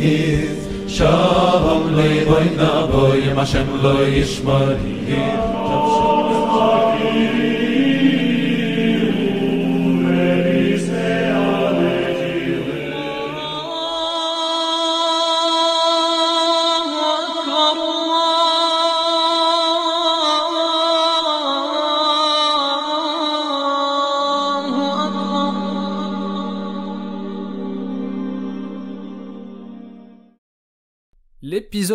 Shalom loy boy na boy Hashem loy yishmar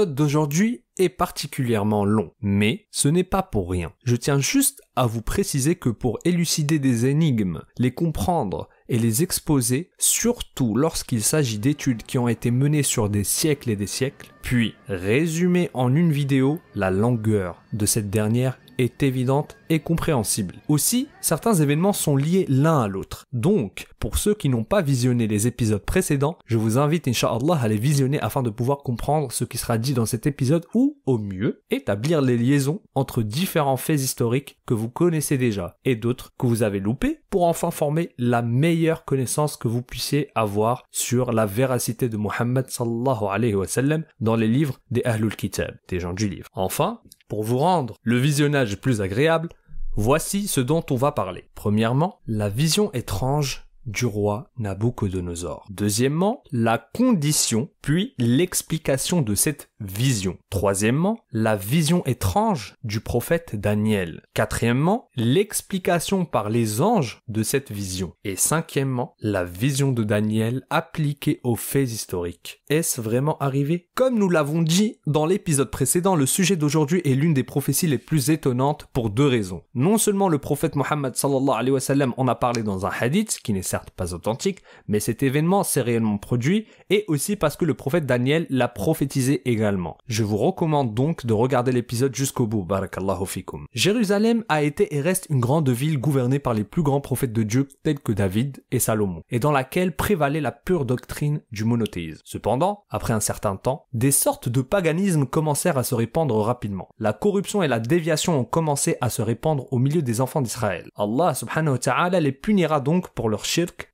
D'aujourd'hui est particulièrement long, mais ce n'est pas pour rien. Je tiens juste à vous préciser que pour élucider des énigmes, les comprendre et les exposer, surtout lorsqu'il s'agit d'études qui ont été menées sur des siècles et des siècles, puis résumer en une vidéo, la longueur de cette dernière est évidente et compréhensible. Aussi, certains événements sont liés l'un à l'autre. Donc, pour ceux qui n'ont pas visionné les épisodes précédents, je vous invite, Inch'Allah, à les visionner afin de pouvoir comprendre ce qui sera dit dans cet épisode ou, au mieux, établir les liaisons entre différents faits historiques que vous connaissez déjà et d'autres que vous avez loupés pour enfin former la meilleure connaissance que vous puissiez avoir sur la véracité de Muhammad sallallahu alayhi wa sallam dans les livres des Ahlul Kitab, des gens du livre. Enfin, pour vous rendre le visionnage plus agréable, voici ce dont on va parler. Premièrement, la vision étrange du roi Nabucodonosor. Deuxièmement, la condition, puis l'explication de cette vision. Troisièmement, la vision étrange du prophète Daniel. Quatrièmement, l'explication par les anges de cette vision. Et cinquièmement, la vision de Daniel appliquée aux faits historiques. Est-ce vraiment arrivé? Comme nous l'avons dit dans l'épisode précédent, le sujet d'aujourd'hui est l'une des prophéties les plus étonnantes pour deux raisons. Non seulement le prophète Mohammed sallallahu alayhi wa en a parlé dans un hadith, qui n'est certes pas authentique, mais cet événement s'est réellement produit, et aussi parce que le prophète Daniel l'a prophétisé également. Je vous recommande donc de regarder l'épisode jusqu'au bout, barakallahu fikum. Jérusalem a été et reste une grande ville gouvernée par les plus grands prophètes de Dieu tels que David et Salomon, et dans laquelle prévalait la pure doctrine du monothéisme. Cependant, après un certain temps, des sortes de paganisme commencèrent à se répandre rapidement. La corruption et la déviation ont commencé à se répandre au milieu des enfants d'Israël. Allah subhanahu wa ta'ala les punira donc pour leur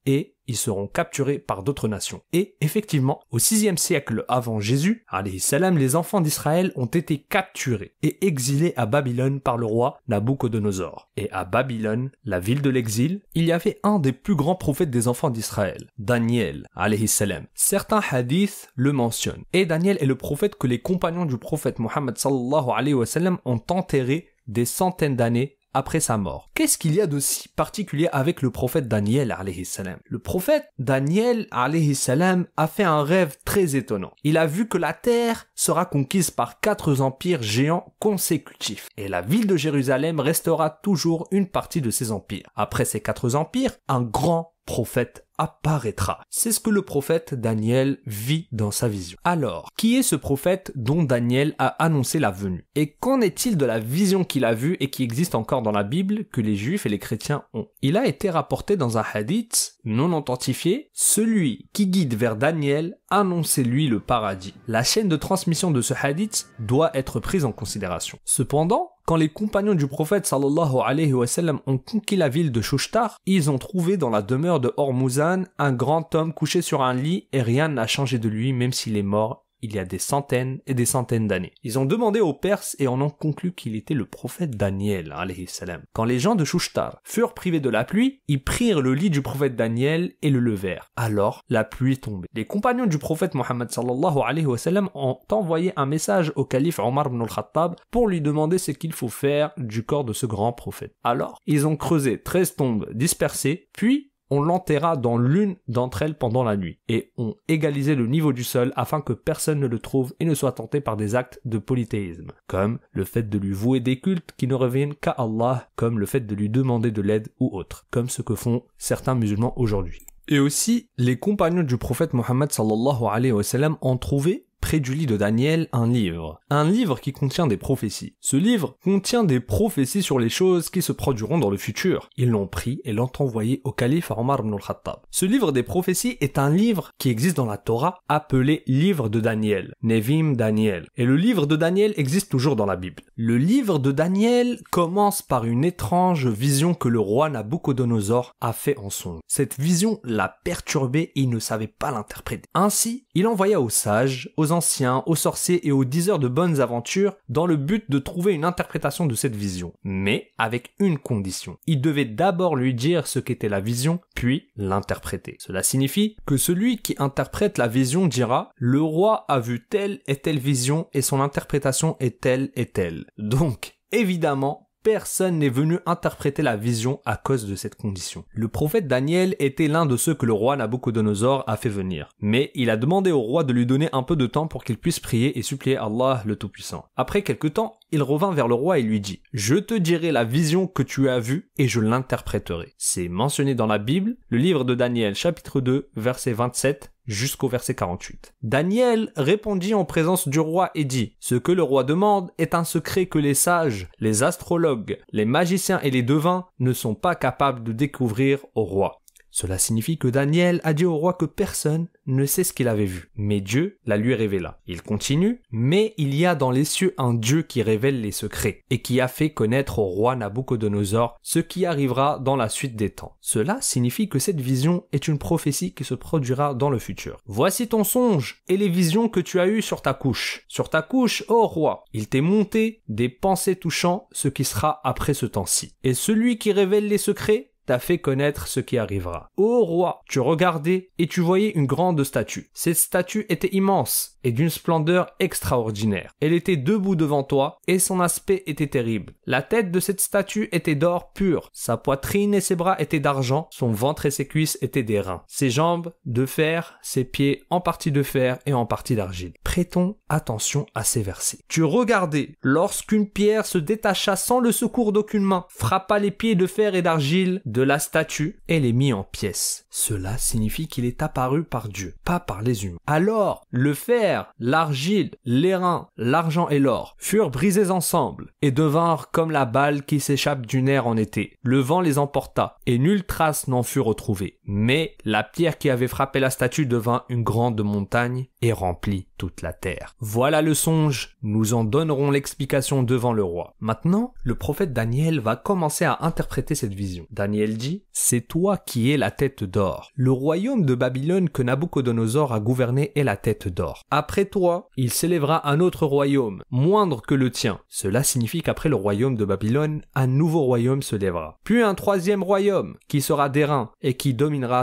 et ils seront capturés par d'autres nations. Et effectivement, au sixième siècle avant Jésus, les enfants d'Israël ont été capturés et exilés à Babylone par le roi Nabucodonosor. Et à Babylone, la ville de l'exil, il y avait un des plus grands prophètes des enfants d'Israël, Daniel. Certains hadiths le mentionnent. Et Daniel est le prophète que les compagnons du prophète Mohammed sallallahu ont enterré des centaines d'années après sa mort. Qu'est-ce qu'il y a de si particulier avec le prophète Daniel salam? Le prophète Daniel salam a fait un rêve très étonnant. Il a vu que la terre sera conquise par quatre empires géants consécutifs et la ville de Jérusalem restera toujours une partie de ces empires. Après ces quatre empires, un grand prophète apparaîtra. C'est ce que le prophète Daniel vit dans sa vision. Alors, qui est ce prophète dont Daniel a annoncé la venue? Et qu'en est-il de la vision qu'il a vue et qui existe encore dans la Bible que les juifs et les chrétiens ont? Il a été rapporté dans un hadith non authentifié, celui qui guide vers Daniel annonçait lui le paradis. La chaîne de transmission de ce hadith doit être prise en considération. Cependant, quand les compagnons du prophète sallallahu alayhi wa sallam ont conquis la ville de Shushtar, ils ont trouvé dans la demeure de Hormuzan un grand homme couché sur un lit et rien n'a changé de lui même s'il est mort il y a des centaines et des centaines d'années. Ils ont demandé aux Perses et en ont conclu qu'il était le prophète Daniel, salam. Quand les gens de Shushtar furent privés de la pluie, ils prirent le lit du prophète Daniel et le levèrent. Alors, la pluie tombait. Les compagnons du prophète Mohammed ont envoyé un message au calife Omar ibn al-Khattab pour lui demander ce qu'il faut faire du corps de ce grand prophète. Alors, ils ont creusé 13 tombes dispersées, puis on l'enterra dans l'une d'entre elles pendant la nuit, et on égalisait le niveau du sol afin que personne ne le trouve et ne soit tenté par des actes de polythéisme, comme le fait de lui vouer des cultes qui ne reviennent qu'à Allah, comme le fait de lui demander de l'aide ou autre, comme ce que font certains musulmans aujourd'hui. Et aussi, les compagnons du prophète Mohammed sallallahu alayhi wa sallam ont trouvé près du lit de Daniel un livre. Un livre qui contient des prophéties. Ce livre contient des prophéties sur les choses qui se produiront dans le futur. Ils l'ont pris et l'ont envoyé au calife Omar ibn al-Khattab. Ce livre des prophéties est un livre qui existe dans la Torah appelé livre de Daniel. Nevim Daniel. Et le livre de Daniel existe toujours dans la Bible. Le livre de Daniel commence par une étrange vision que le roi Nabucodonosor a fait en son. Cette vision l'a perturbé et il ne savait pas l'interpréter. Ainsi, il envoya aux sages, aux anciens, aux sorciers et aux diseurs de bonnes aventures dans le but de trouver une interprétation de cette vision. Mais avec une condition. Il devait d'abord lui dire ce qu'était la vision, puis l'interpréter. Cela signifie que celui qui interprète la vision dira le roi a vu telle et telle vision et son interprétation est telle et telle. Donc, évidemment, personne n'est venu interpréter la vision à cause de cette condition. Le prophète Daniel était l'un de ceux que le roi Nabucodonosor a fait venir. Mais il a demandé au roi de lui donner un peu de temps pour qu'il puisse prier et supplier Allah le Tout-Puissant. Après quelque temps, il revint vers le roi et lui dit, Je te dirai la vision que tu as vue et je l'interpréterai. C'est mentionné dans la Bible, le livre de Daniel chapitre 2 verset 27 jusqu'au verset 48. Daniel répondit en présence du roi et dit, Ce que le roi demande est un secret que les sages, les astrologues, les magiciens et les devins ne sont pas capables de découvrir au roi. Cela signifie que Daniel a dit au roi que personne ne sait ce qu'il avait vu, mais Dieu la lui révéla. Il continue, mais il y a dans les cieux un Dieu qui révèle les secrets, et qui a fait connaître au roi Nabucodonosor ce qui arrivera dans la suite des temps. Cela signifie que cette vision est une prophétie qui se produira dans le futur. Voici ton songe et les visions que tu as eues sur ta couche. Sur ta couche, ô roi, il t'est monté des pensées touchant ce qui sera après ce temps-ci. Et celui qui révèle les secrets t'a fait connaître ce qui arrivera. Ô roi, tu regardais et tu voyais une grande statue. Cette statue était immense et d'une splendeur extraordinaire. Elle était debout devant toi et son aspect était terrible. La tête de cette statue était d'or pur, sa poitrine et ses bras étaient d'argent, son ventre et ses cuisses étaient d'airain, ses jambes de fer, ses pieds en partie de fer et en partie d'argile. Prêtons attention à ces versets. Tu regardais lorsqu'une pierre se détacha sans le secours d'aucune main, frappa les pieds de fer et d'argile de la statue et les mit en pièces. Cela signifie qu'il est apparu par Dieu, pas par les humains. Alors, le fer, l'argile, l'airain, l'argent et l'or furent brisés ensemble et devinrent comme la balle qui s'échappe du nerf en été. Le vent les emporta et nulle trace n'en fut retrouvée. Mais la pierre qui avait frappé la statue devint une grande montagne et remplit toute la terre. Voilà le songe, nous en donnerons l'explication devant le roi. Maintenant, le prophète Daniel va commencer à interpréter cette vision. Daniel dit, c'est toi qui es la tête d'or. Le royaume de Babylone que Nabucodonosor a gouverné est la tête d'or. Après toi, il s'élèvera un autre royaume, moindre que le tien. Cela signifie qu'après le royaume de Babylone, un nouveau royaume se lèvera. Puis un troisième royaume, qui sera d'airain et qui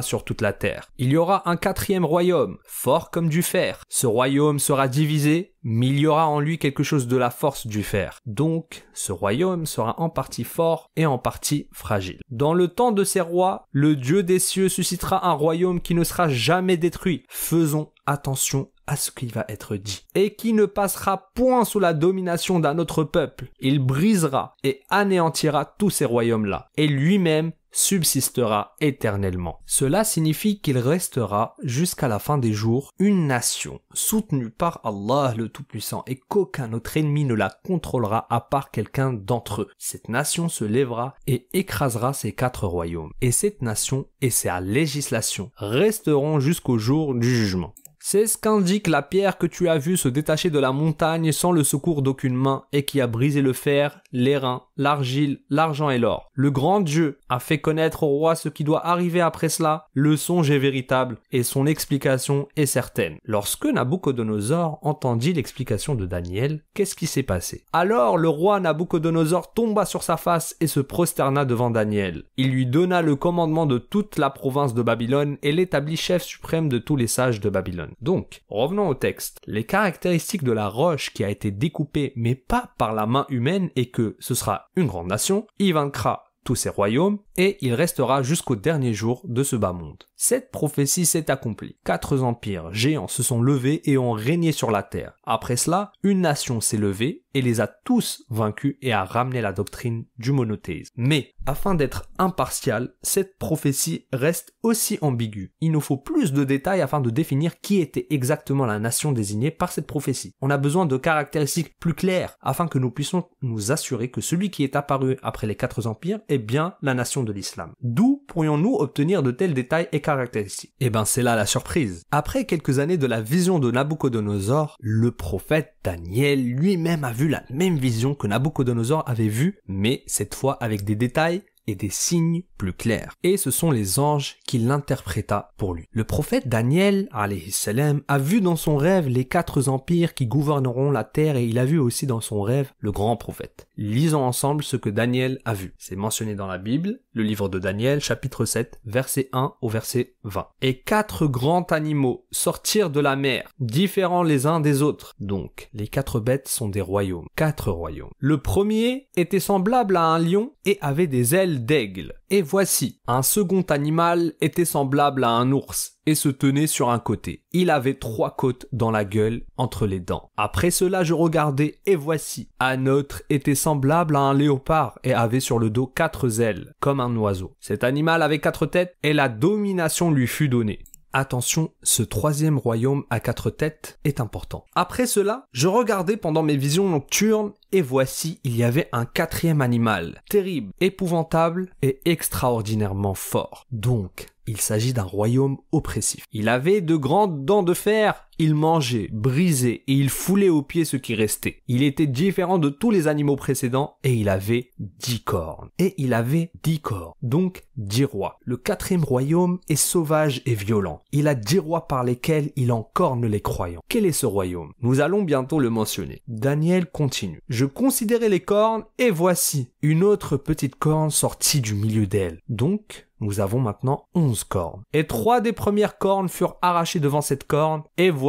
sur toute la terre. Il y aura un quatrième royaume, fort comme du fer. Ce royaume sera divisé, mais il y aura en lui quelque chose de la force du fer. Donc, ce royaume sera en partie fort et en partie fragile. Dans le temps de ces rois, le Dieu des cieux suscitera un royaume qui ne sera jamais détruit. Faisons attention à ce qui va être dit, et qui ne passera point sous la domination d'un autre peuple. Il brisera et anéantira tous ces royaumes-là, et lui-même subsistera éternellement. Cela signifie qu'il restera jusqu'à la fin des jours une nation soutenue par Allah le Tout-Puissant et qu'aucun autre ennemi ne la contrôlera à part quelqu'un d'entre eux. Cette nation se lèvera et écrasera ces quatre royaumes. Et cette nation et sa législation resteront jusqu'au jour du jugement. C'est ce qu'indique la pierre que tu as vue se détacher de la montagne sans le secours d'aucune main et qui a brisé le fer, l'airain, l'argile, l'argent et l'or. Le grand Dieu a fait connaître au roi ce qui doit arriver après cela. Le songe est véritable et son explication est certaine. Lorsque Nabucodonosor entendit l'explication de Daniel, qu'est-ce qui s'est passé? Alors le roi Nabucodonosor tomba sur sa face et se prosterna devant Daniel. Il lui donna le commandement de toute la province de Babylone et l'établit chef suprême de tous les sages de Babylone. Donc, revenons au texte. Les caractéristiques de la roche qui a été découpée mais pas par la main humaine et que ce sera une grande nation, il vaincra tous ses royaumes et il restera jusqu'au dernier jour de ce bas monde. Cette prophétie s'est accomplie. Quatre empires géants se sont levés et ont régné sur la terre. Après cela, une nation s'est levée et les a tous vaincus et a ramené la doctrine du monothéisme. Mais, afin d'être impartial, cette prophétie reste aussi ambiguë. Il nous faut plus de détails afin de définir qui était exactement la nation désignée par cette prophétie. On a besoin de caractéristiques plus claires afin que nous puissions nous assurer que celui qui est apparu après les quatre empires est bien la nation de l'islam. D'où pourrions-nous obtenir de tels détails et caractéristiques Eh ben c'est là la surprise. Après quelques années de la vision de Nabucodonosor, le prophète Daniel lui-même a vu la même vision que Nabucodonosor avait vue, mais cette fois avec des détails et des signes plus clairs. Et ce sont les anges qui l'interpréta pour lui. Le prophète Daniel, salam, a vu dans son rêve les quatre empires qui gouverneront la terre et il a vu aussi dans son rêve le grand prophète. Lisons ensemble ce que Daniel a vu. C'est mentionné dans la Bible, le livre de Daniel, chapitre 7, verset 1 au verset 20. Et quatre grands animaux sortirent de la mer, différents les uns des autres. Donc, les quatre bêtes sont des royaumes. Quatre royaumes. Le premier était semblable à un lion et avait des ailes d'aigle. Et voici, un second animal était semblable à un ours et se tenait sur un côté. Il avait trois côtes dans la gueule entre les dents. Après cela, je regardais et voici, un autre était semblable à un léopard et avait sur le dos quatre ailes, comme un oiseau. Cet animal avait quatre têtes et la domination lui fut donnée. Attention, ce troisième royaume à quatre têtes est important. Après cela, je regardais pendant mes visions nocturnes et voici, il y avait un quatrième animal, terrible, épouvantable et extraordinairement fort. Donc, il s'agit d'un royaume oppressif. Il avait de grandes dents de fer, il mangeait, brisait et il foulait aux pieds ce qui restait. Il était différent de tous les animaux précédents et il avait dix cornes. Et il avait dix corps, donc dix rois. Le quatrième royaume est sauvage et violent. Il a dix rois par lesquels il encorne les croyants. Quel est ce royaume? Nous allons bientôt le mentionner. Daniel continue. Je considérais les cornes et voici une autre petite corne sortie du milieu d'elle. Donc, nous avons maintenant onze cornes. Et trois des premières cornes furent arrachées devant cette corne, et voici,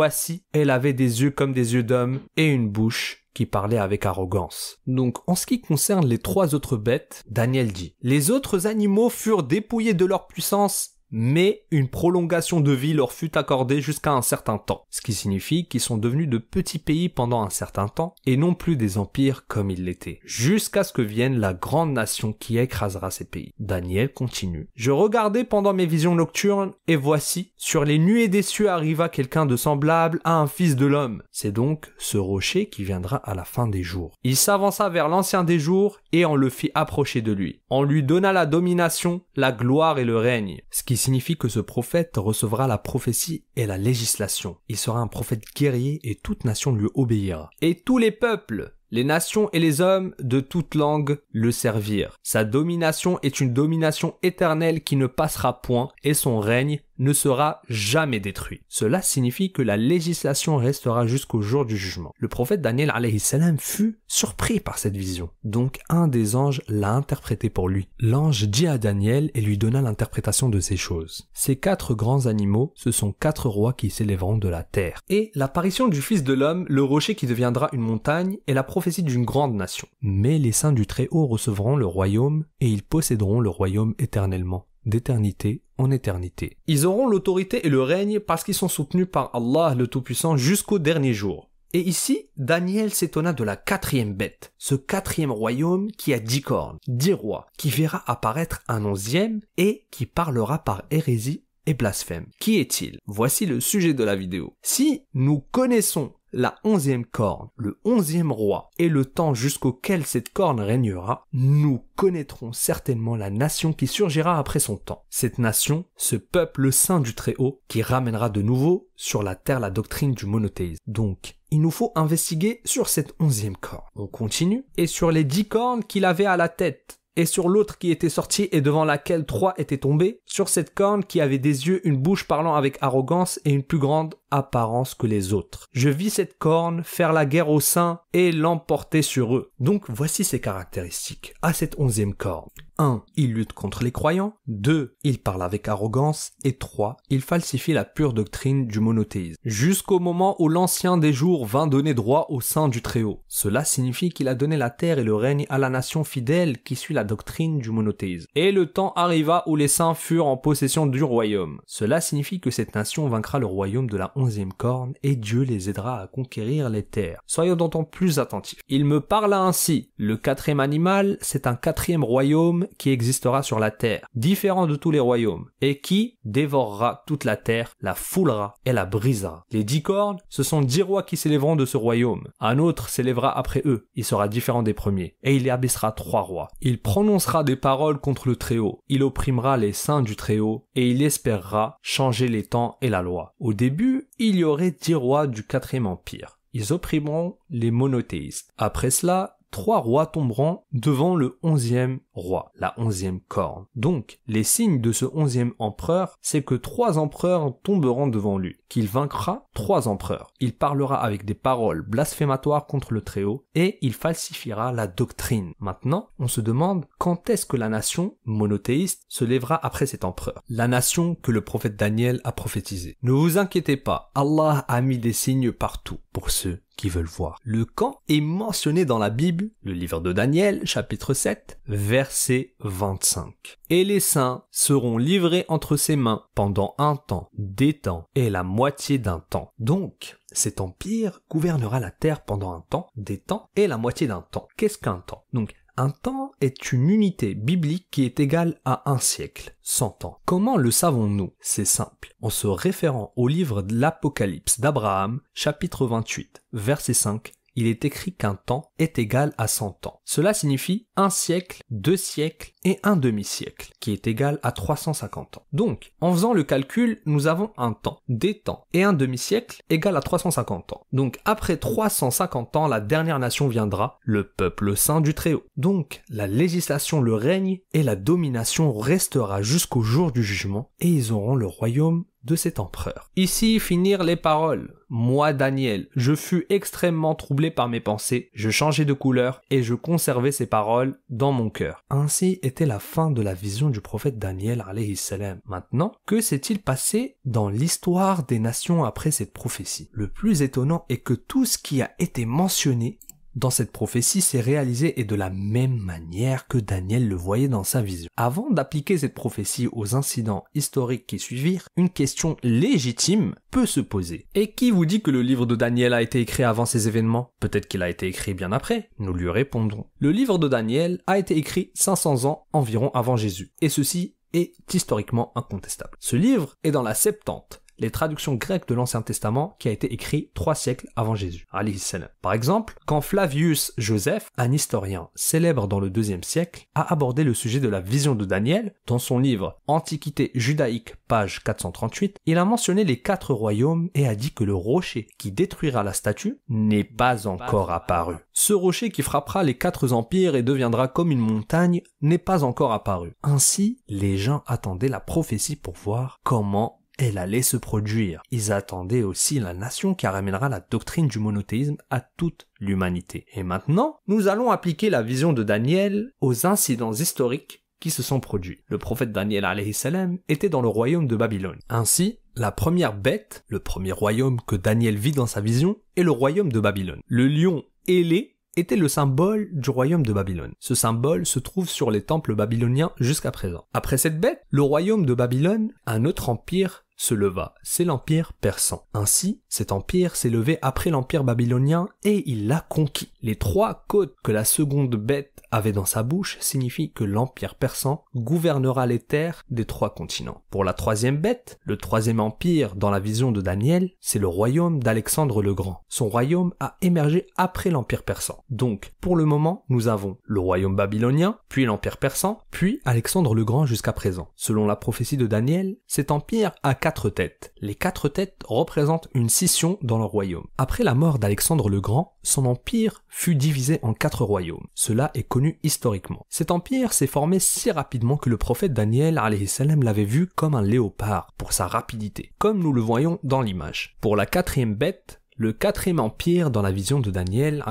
elle avait des yeux comme des yeux d'homme, et une bouche qui parlait avec arrogance. Donc, en ce qui concerne les trois autres bêtes, Daniel dit, les autres animaux furent dépouillés de leur puissance mais une prolongation de vie leur fut accordée jusqu'à un certain temps, ce qui signifie qu'ils sont devenus de petits pays pendant un certain temps et non plus des empires comme ils l'étaient, jusqu'à ce que vienne la grande nation qui écrasera ces pays. Daniel continue. Je regardais pendant mes visions nocturnes et voici, sur les nuées des cieux arriva quelqu'un de semblable à un fils de l'homme. C'est donc ce rocher qui viendra à la fin des jours. Il s'avança vers l'ancien des jours et on le fit approcher de lui. On lui donna la domination, la gloire et le règne, ce qui signifie que ce prophète recevra la prophétie et la législation. Il sera un prophète guerrier et toute nation lui obéira. Et tous les peuples, les nations et les hommes de toute langue le servirent. Sa domination est une domination éternelle qui ne passera point et son règne ne sera jamais détruit. Cela signifie que la législation restera jusqu'au jour du jugement. Le prophète Daniel salam fut surpris par cette vision. Donc un des anges l'a interprété pour lui. L'ange dit à Daniel et lui donna l'interprétation de ces choses. Ces quatre grands animaux, ce sont quatre rois qui s'élèveront de la terre. Et l'apparition du Fils de l'homme, le rocher qui deviendra une montagne, est la prophétie d'une grande nation. Mais les saints du Très-Haut recevront le royaume et ils posséderont le royaume éternellement d'éternité éternité. Ils auront l'autorité et le règne parce qu'ils sont soutenus par Allah le Tout-Puissant jusqu'au dernier jour. Et ici, Daniel s'étonna de la quatrième bête, ce quatrième royaume qui a dix cornes, dix rois, qui verra apparaître un onzième et qui parlera par hérésie et blasphème. Qui est-il? Voici le sujet de la vidéo. Si nous connaissons la onzième corne, le onzième roi, et le temps jusqu'auquel cette corne régnera, nous connaîtrons certainement la nation qui surgira après son temps. Cette nation, ce peuple saint du Très-Haut, qui ramènera de nouveau sur la terre la doctrine du monothéisme. Donc, il nous faut investiguer sur cette onzième corne. On continue, et sur les dix cornes qu'il avait à la tête, et sur l'autre qui était sortie et devant laquelle trois étaient tombés, sur cette corne qui avait des yeux, une bouche parlant avec arrogance et une plus grande apparence que les autres. Je vis cette corne faire la guerre aux saints et l'emporter sur eux. Donc voici ses caractéristiques à cette onzième corne. 1. Il lutte contre les croyants. 2. Il parle avec arrogance. Et 3. Il falsifie la pure doctrine du monothéisme. Jusqu'au moment où l'ancien des jours vint donner droit au sein du Très-Haut. Cela signifie qu'il a donné la terre et le règne à la nation fidèle qui suit la doctrine du monothéisme. Et le temps arriva où les saints furent en possession du royaume. Cela signifie que cette nation vaincra le royaume de la onzième corne et Dieu les aidera à conquérir les terres. Soyons d'autant plus attentifs. Il me parla ainsi. Le quatrième animal, c'est un quatrième royaume qui existera sur la terre, différent de tous les royaumes, et qui dévorera toute la terre, la foulera et la brisera. Les dix cornes, ce sont dix rois qui s'élèveront de ce royaume. Un autre s'élèvera après eux, il sera différent des premiers, et il y abaissera trois rois. Il prononcera des paroles contre le Très-Haut, il opprimera les saints du Très-Haut, et il espérera changer les temps et la loi. Au début, il y aurait dix rois du quatrième empire. Ils opprimeront les monothéistes. Après cela, trois rois tomberont devant le onzième roi, la onzième corne. Donc, les signes de ce onzième empereur, c'est que trois empereurs tomberont devant lui, qu'il vaincra trois empereurs. Il parlera avec des paroles blasphématoires contre le Très-Haut et il falsifiera la doctrine. Maintenant, on se demande quand est-ce que la nation monothéiste se lèvera après cet empereur. La nation que le prophète Daniel a prophétisé. Ne vous inquiétez pas, Allah a mis des signes partout pour ceux qui veulent voir. Le camp est mentionné dans la Bible, le livre de Daniel, chapitre 7, verset 25. Et les saints seront livrés entre ses mains pendant un temps, des temps et la moitié d'un temps. Donc, cet empire gouvernera la terre pendant un temps, des temps et la moitié d'un temps. Qu'est-ce qu'un temps? Donc, un temps est une unité biblique qui est égale à un siècle, 100 ans. Comment le savons-nous? C'est simple. En se référant au livre de l'Apocalypse d'Abraham, chapitre 28, verset 5, il est écrit qu'un temps est égal à 100 ans. Cela signifie un siècle, deux siècles et un demi-siècle, qui est égal à 350 ans. Donc, en faisant le calcul, nous avons un temps, des temps et un demi-siècle égal à 350 ans. Donc, après 350 ans, la dernière nation viendra, le peuple saint du Très-Haut. Donc, la législation, le règne et la domination restera jusqu'au jour du jugement et ils auront le royaume de cet empereur. Ici finir les paroles. Moi, Daniel, je fus extrêmement troublé par mes pensées, je changeai de couleur et je conservais ces paroles dans mon cœur. Ainsi était la fin de la vision du prophète Daniel salam. Maintenant, que s'est-il passé dans l'histoire des nations après cette prophétie? Le plus étonnant est que tout ce qui a été mentionné dans cette prophétie s'est réalisé et de la même manière que Daniel le voyait dans sa vision. Avant d'appliquer cette prophétie aux incidents historiques qui suivirent, une question légitime peut se poser. Et qui vous dit que le livre de Daniel a été écrit avant ces événements? Peut-être qu'il a été écrit bien après. Nous lui répondrons. Le livre de Daniel a été écrit 500 ans environ avant Jésus. Et ceci est historiquement incontestable. Ce livre est dans la Septante, les traductions grecques de l'Ancien Testament qui a été écrit trois siècles avant Jésus. Par exemple, quand Flavius Joseph, un historien célèbre dans le deuxième siècle, a abordé le sujet de la vision de Daniel dans son livre Antiquité judaïque, page 438, il a mentionné les quatre royaumes et a dit que le rocher qui détruira la statue n'est pas encore apparu. Ce rocher qui frappera les quatre empires et deviendra comme une montagne n'est pas encore apparu. Ainsi, les gens attendaient la prophétie pour voir comment elle allait se produire. Ils attendaient aussi la nation qui ramènera la doctrine du monothéisme à toute l'humanité. Et maintenant, nous allons appliquer la vision de Daniel aux incidents historiques qui se sont produits. Le prophète Daniel salam était dans le royaume de Babylone. Ainsi, la première bête, le premier royaume que Daniel vit dans sa vision, est le royaume de Babylone. Le lion ailé était le symbole du royaume de Babylone. Ce symbole se trouve sur les temples babyloniens jusqu'à présent. Après cette bête, le royaume de Babylone, un autre empire se leva, c'est l'empire persan. Ainsi, cet empire s'est levé après l'empire babylonien et il l'a conquis. Les trois côtes que la seconde bête avait dans sa bouche signifie que l'empire persan gouvernera les terres des trois continents. Pour la troisième bête, le troisième empire dans la vision de Daniel, c'est le royaume d'Alexandre le Grand. Son royaume a émergé après l'empire persan. Donc, pour le moment, nous avons le royaume babylonien, puis l'empire persan, puis Alexandre le Grand jusqu'à présent. Selon la prophétie de Daniel, cet empire a têtes. Les quatre têtes représentent une scission dans le royaume. Après la mort d'Alexandre le Grand, son empire fut divisé en quatre royaumes. Cela est connu historiquement. Cet empire s'est formé si rapidement que le prophète Daniel l'avait vu comme un léopard pour sa rapidité, comme nous le voyons dans l'image. Pour la quatrième bête, le quatrième empire dans la vision de Daniel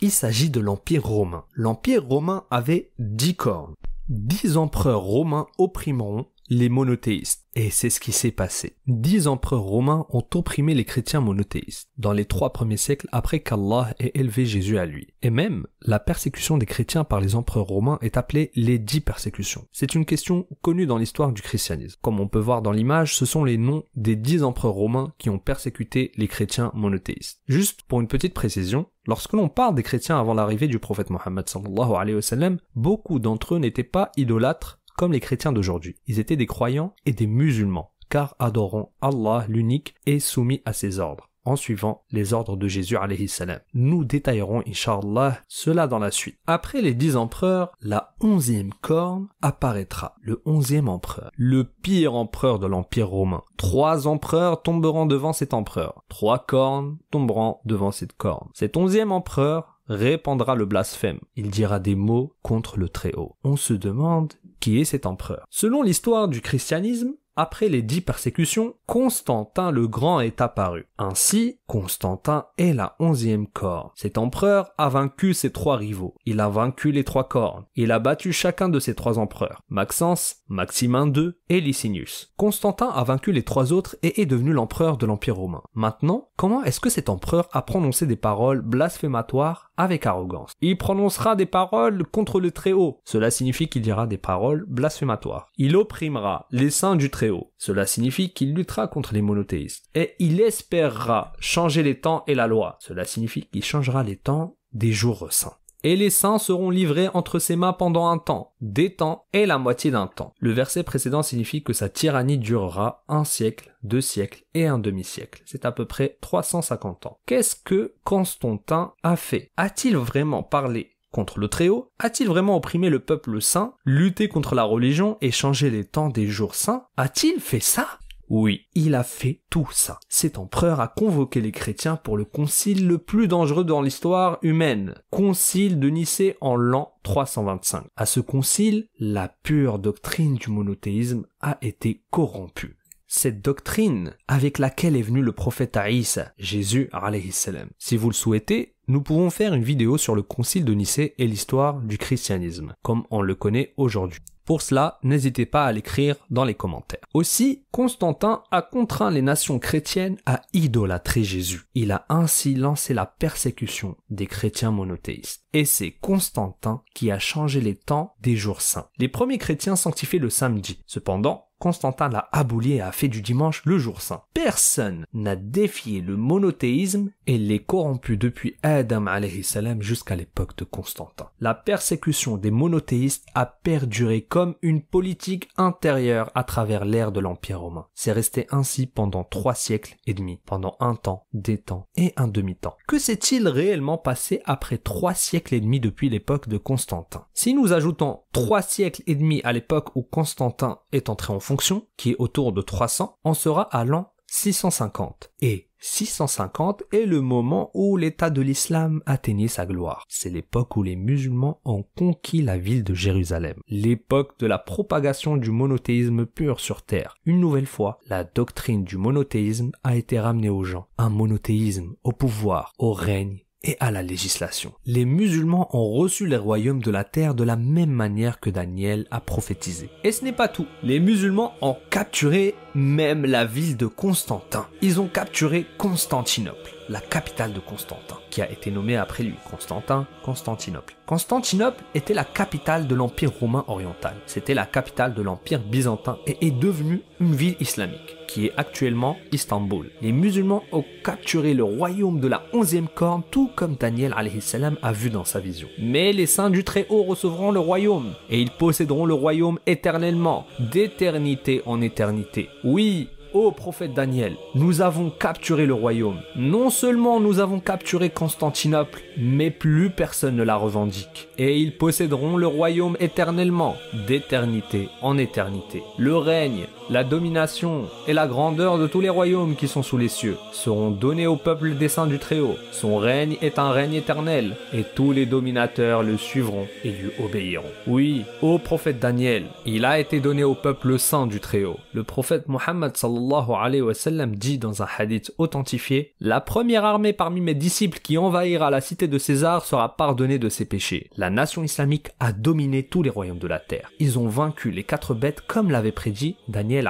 il s'agit de l'empire romain. L'empire romain avait dix cornes. Dix empereurs romains opprimeront les monothéistes. Et c'est ce qui s'est passé. Dix empereurs romains ont opprimé les chrétiens monothéistes dans les trois premiers siècles après qu'Allah ait élevé Jésus à lui. Et même, la persécution des chrétiens par les empereurs romains est appelée les dix persécutions. C'est une question connue dans l'histoire du christianisme. Comme on peut voir dans l'image, ce sont les noms des dix empereurs romains qui ont persécuté les chrétiens monothéistes. Juste pour une petite précision, Lorsque l'on parle des chrétiens avant l'arrivée du prophète Mohammed sallallahu wa beaucoup d'entre eux n'étaient pas idolâtres comme les chrétiens d'aujourd'hui. Ils étaient des croyants et des musulmans, car adorant Allah l'unique et soumis à ses ordres en suivant les ordres de Jésus salam. Nous détaillerons inshallah cela dans la suite. Après les dix empereurs, la onzième corne apparaîtra, le onzième empereur, le pire empereur de l'empire romain. Trois empereurs tomberont devant cet empereur, trois cornes tomberont devant cette corne. Cet onzième empereur répandra le blasphème. Il dira des mots contre le Très-Haut. On se demande qui est cet empereur. Selon l'histoire du christianisme, après les dix persécutions, Constantin le Grand est apparu. Ainsi, Constantin est la onzième corne. Cet empereur a vaincu ses trois rivaux. Il a vaincu les trois cornes. Il a battu chacun de ses trois empereurs. Maxence, Maximin II et Licinius. Constantin a vaincu les trois autres et est devenu l'empereur de l'Empire romain. Maintenant, comment est-ce que cet empereur a prononcé des paroles blasphématoires avec arrogance Il prononcera des paroles contre le Très-Haut. Cela signifie qu'il dira des paroles blasphématoires. Il opprimera les saints du Très-Haut. Cela signifie qu'il luttera contre les monothéistes. Et il espérera changer les temps et la loi. Cela signifie qu'il changera les temps des jours saints et les saints seront livrés entre ses mains pendant un temps, des temps et la moitié d'un temps. Le verset précédent signifie que sa tyrannie durera un siècle, deux siècles et un demi-siècle. C'est à peu près 350 ans. Qu'est-ce que Constantin a fait? A-t-il vraiment parlé contre le Très-Haut? A-t-il vraiment opprimé le peuple saint, lutté contre la religion et changé les temps des jours saints? A-t-il fait ça? Oui, il a fait tout ça. Cet empereur a convoqué les chrétiens pour le concile le plus dangereux dans l'histoire humaine, concile de Nicée en l'an 325. À ce concile, la pure doctrine du monothéisme a été corrompue cette doctrine avec laquelle est venu le prophète Aïssa, Jésus salam. Si vous le souhaitez, nous pouvons faire une vidéo sur le concile de Nicée et l'histoire du christianisme, comme on le connaît aujourd'hui. Pour cela, n'hésitez pas à l'écrire dans les commentaires. Aussi, Constantin a contraint les nations chrétiennes à idolâtrer Jésus. Il a ainsi lancé la persécution des chrétiens monothéistes. Et c'est Constantin qui a changé les temps des jours saints. Les premiers chrétiens sanctifiaient le samedi. Cependant, Constantin l'a aboli et a fait du dimanche le jour saint. Personne n'a défié le monothéisme et les corrompu depuis Adam salam jusqu'à l'époque de Constantin. La persécution des monothéistes a perduré comme une politique intérieure à travers l'ère de l'Empire romain. C'est resté ainsi pendant trois siècles et demi, pendant un temps, des temps et un demi-temps. Que s'est-il réellement passé après trois siècles et demi depuis l'époque de Constantin? Si nous ajoutons trois siècles et demi à l'époque où Constantin est entré en fonction, qui est autour de 300, on sera à l'an 650. Et 650 est le moment où l'État de l'islam atteignait sa gloire. C'est l'époque où les musulmans ont conquis la ville de Jérusalem. L'époque de la propagation du monothéisme pur sur terre. Une nouvelle fois, la doctrine du monothéisme a été ramenée aux gens. Un monothéisme au pouvoir, au règne et à la législation. Les musulmans ont reçu les royaumes de la terre de la même manière que Daniel a prophétisé. Et ce n'est pas tout. Les musulmans ont capturé même la ville de Constantin. Ils ont capturé Constantinople, la capitale de Constantin, qui a été nommée après lui. Constantin, Constantinople. Constantinople était la capitale de l'Empire romain oriental. C'était la capitale de l'Empire byzantin et est devenue une ville islamique qui est actuellement Istanbul. Les musulmans ont capturé le royaume de la onzième corne, tout comme Daniel salam a vu dans sa vision. Mais les saints du Très-Haut recevront le royaume, et ils posséderont le royaume éternellement, d'éternité en éternité. Oui, Ô prophète Daniel, nous avons capturé le royaume. Non seulement nous avons capturé Constantinople, mais plus personne ne la revendique. Et ils posséderont le royaume éternellement, d'éternité en éternité. Le règne, la domination et la grandeur de tous les royaumes qui sont sous les cieux seront donnés au peuple des saints du Très-Haut. Son règne est un règne éternel, et tous les dominateurs le suivront et lui obéiront. Oui, ô prophète Daniel, il a été donné au peuple saint du Très-Haut. Le prophète Mohammed sallallahu alayhi wa sallam dit dans un hadith authentifié La première armée parmi mes disciples qui envahira la cité de César sera pardonnée de ses péchés. La nation islamique a dominé tous les royaumes de la terre. Ils ont vaincu les quatre bêtes comme l'avait prédit Daniel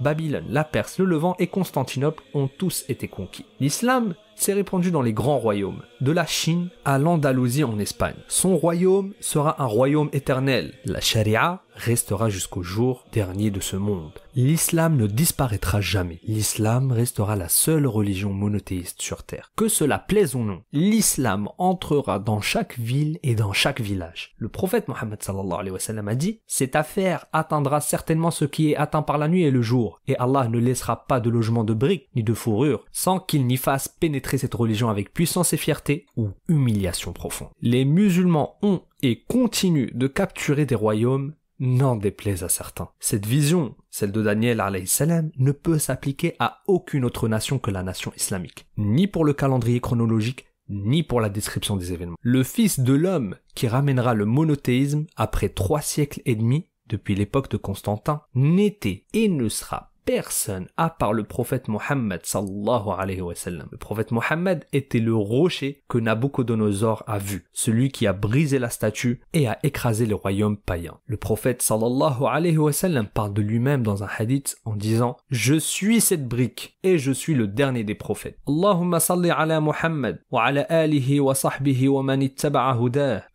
Babylone, la Perse, le Levant et Constantinople ont tous été conquis. L'islam s'est répandu dans les grands royaumes, de la Chine à l'Andalousie en Espagne. Son royaume sera un royaume éternel. La charia restera jusqu'au jour dernier de ce monde. L'islam ne disparaîtra jamais. L'islam restera la seule religion monothéiste sur terre. Que cela plaise ou non, l'islam entrera dans chaque ville et dans chaque village. Le prophète Mohammed a dit, cette affaire atteindra certainement ce qui est atteint par la nuit et le jour, et Allah ne laissera pas de logement de briques ni de fourrure sans qu'il n'y fasse pénétrer cette religion avec puissance et fierté ou humiliation profonde. Les musulmans ont et continuent de capturer des royaumes n'en déplaise à certains. Cette vision, celle de Daniel salam, ne peut s'appliquer à aucune autre nation que la nation islamique, ni pour le calendrier chronologique, ni pour la description des événements. Le Fils de l'homme qui ramènera le monothéisme après trois siècles et demi, depuis l'époque de Constantin, n'était et ne sera personne à part le prophète Mohammed sallallahu alayhi wa sallam. Le prophète Mohammed était le rocher que Nabucodonosor a vu, celui qui a brisé la statue et a écrasé le royaume païen. Le prophète sallallahu alayhi wa sallam parle de lui-même dans un hadith en disant Je suis cette brique et je suis le dernier des prophètes. Allahumma salli ala Muhammad wa ala alihi wa wa man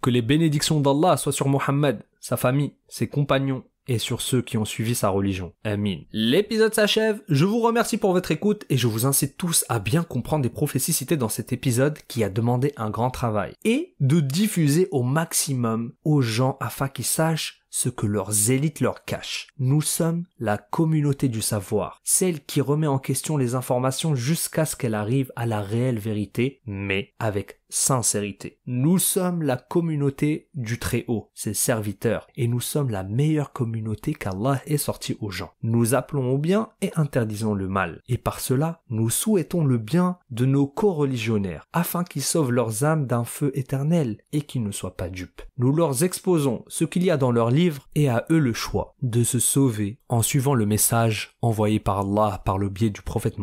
Que les bénédictions d'Allah soient sur Muhammad, sa famille, ses compagnons et sur ceux qui ont suivi sa religion. Amin. L'épisode s'achève, je vous remercie pour votre écoute et je vous incite tous à bien comprendre les prophéties citées dans cet épisode qui a demandé un grand travail et de diffuser au maximum aux gens afin qu'ils sachent ce que leurs élites leur cachent. Nous sommes la communauté du savoir, celle qui remet en question les informations jusqu'à ce qu'elles arrivent à la réelle vérité, mais avec sincérité. Nous sommes la communauté du Très-Haut, ses serviteurs, et nous sommes la meilleure communauté qu'Allah ait sorti aux gens. Nous appelons au bien et interdisons le mal. Et par cela, nous souhaitons le bien de nos co-religionnaires, afin qu'ils sauvent leurs âmes d'un feu éternel et qu'ils ne soient pas dupes. Nous leur exposons ce qu'il y a dans leur livre et à eux le choix de se sauver en suivant le message envoyé par Allah par le biais du prophète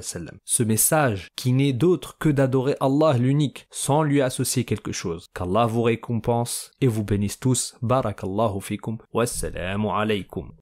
sallam. Ce message qui n'est d'autre que d'adorer Allah l'unique sans lui associer quelque chose. Qu'Allah vous récompense et vous bénisse tous. Barakallahu fikum. Wassalamu alaykum.